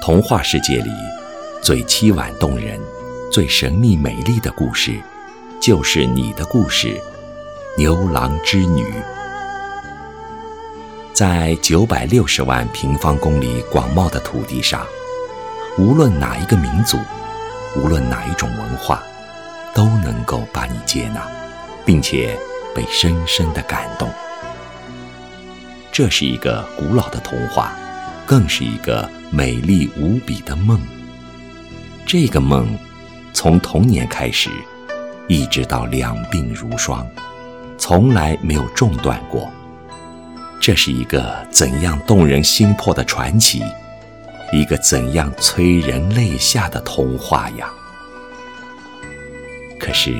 童话世界里最凄婉动人、最神秘美丽的故事，就是你的故事——牛郎织女。在九百六十万平方公里广袤的土地上，无论哪一个民族，无论哪一种文化，都能够把你接纳，并且被深深的感动。这是一个古老的童话，更是一个美丽无比的梦。这个梦，从童年开始，一直到两鬓如霜，从来没有中断过。这是一个怎样动人心魄的传奇，一个怎样催人泪下的童话呀！可是，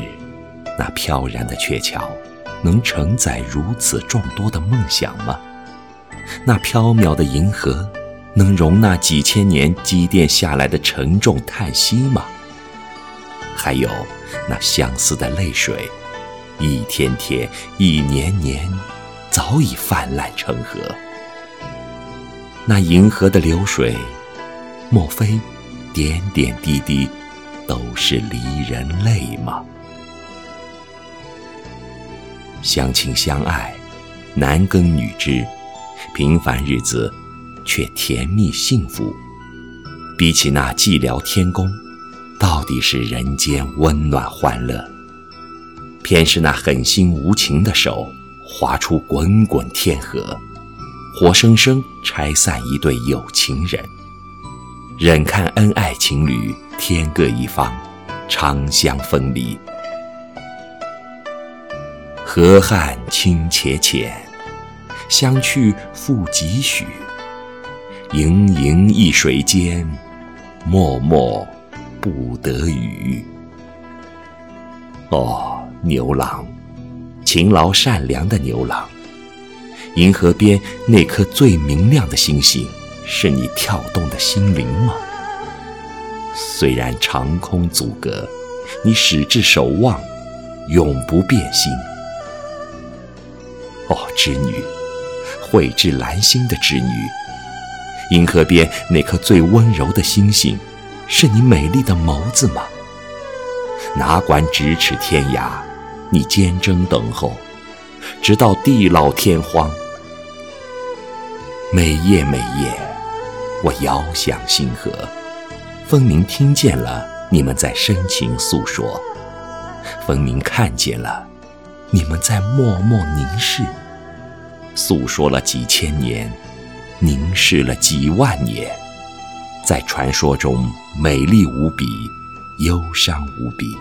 那飘然的鹊桥，能承载如此众多的梦想吗？那缥缈的银河，能容纳几千年积淀下来的沉重叹息吗？还有那相思的泪水，一天天，一年年，早已泛滥成河。那银河的流水，莫非点点滴滴都是离人泪吗？相亲相爱，男耕女织。平凡日子，却甜蜜幸福。比起那寂寥天宫，到底是人间温暖欢乐。偏是那狠心无情的手，划出滚滚天河，活生生拆散一对有情人。忍看恩爱情侣天各一方，长相分离。河汉清且浅。相去复几许？盈盈一水间，脉脉不得语。哦，牛郎，勤劳善良的牛郎，银河边那颗最明亮的星星，是你跳动的心灵吗？虽然长空阻隔，你始至守望，永不变心。哦，织女。绘制兰心的织女，银河边那颗最温柔的星星，是你美丽的眸子吗？哪管咫尺天涯，你坚贞等候，直到地老天荒。每夜每夜，我遥想星河，分明听见了你们在深情诉说，分明看见了你们在默默凝视。诉说了几千年，凝视了几万年，在传说中美丽无比，忧伤无比，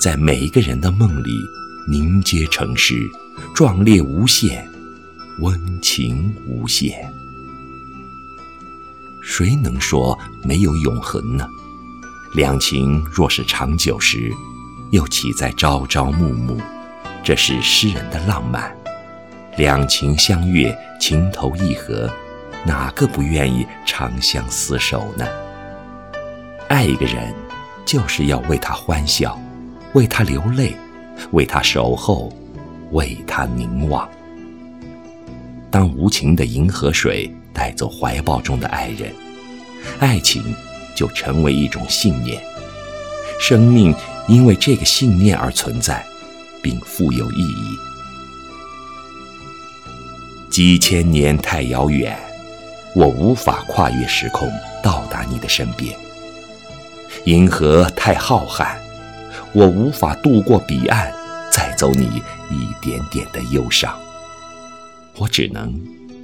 在每一个人的梦里凝结成诗，壮烈无限，温情无限。谁能说没有永恒呢？两情若是长久时，又岂在朝朝暮暮？这是诗人的浪漫。两情相悦，情投意合，哪个不愿意长相厮守呢？爱一个人，就是要为他欢笑，为他流泪，为他守候，为他凝望。当无情的银河水带走怀抱中的爱人，爱情就成为一种信念，生命因为这个信念而存在，并富有意义。几千年太遥远，我无法跨越时空到达你的身边。银河太浩瀚，我无法渡过彼岸，载走你一点点的忧伤。我只能，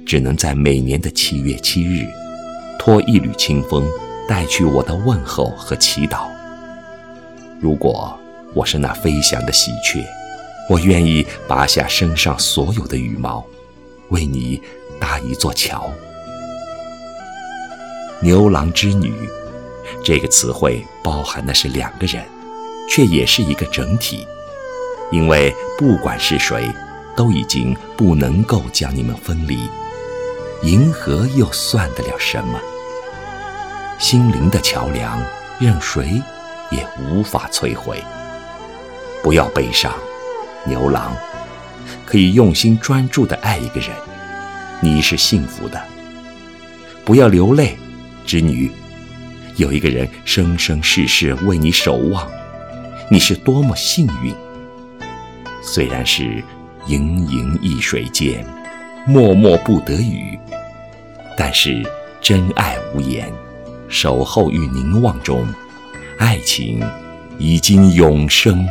只能在每年的七月七日，托一缕清风，带去我的问候和祈祷。如果我是那飞翔的喜鹊，我愿意拔下身上所有的羽毛。为你搭一座桥。牛郎织女这个词汇包含的是两个人，却也是一个整体，因为不管是谁，都已经不能够将你们分离。银河又算得了什么？心灵的桥梁，任谁也无法摧毁。不要悲伤，牛郎。可以用心专注地爱一个人，你是幸福的。不要流泪，织女，有一个人生生世世为你守望，你是多么幸运！虽然是盈盈一水间，脉脉不得语，但是真爱无言，守候与凝望中，爱情已经永生。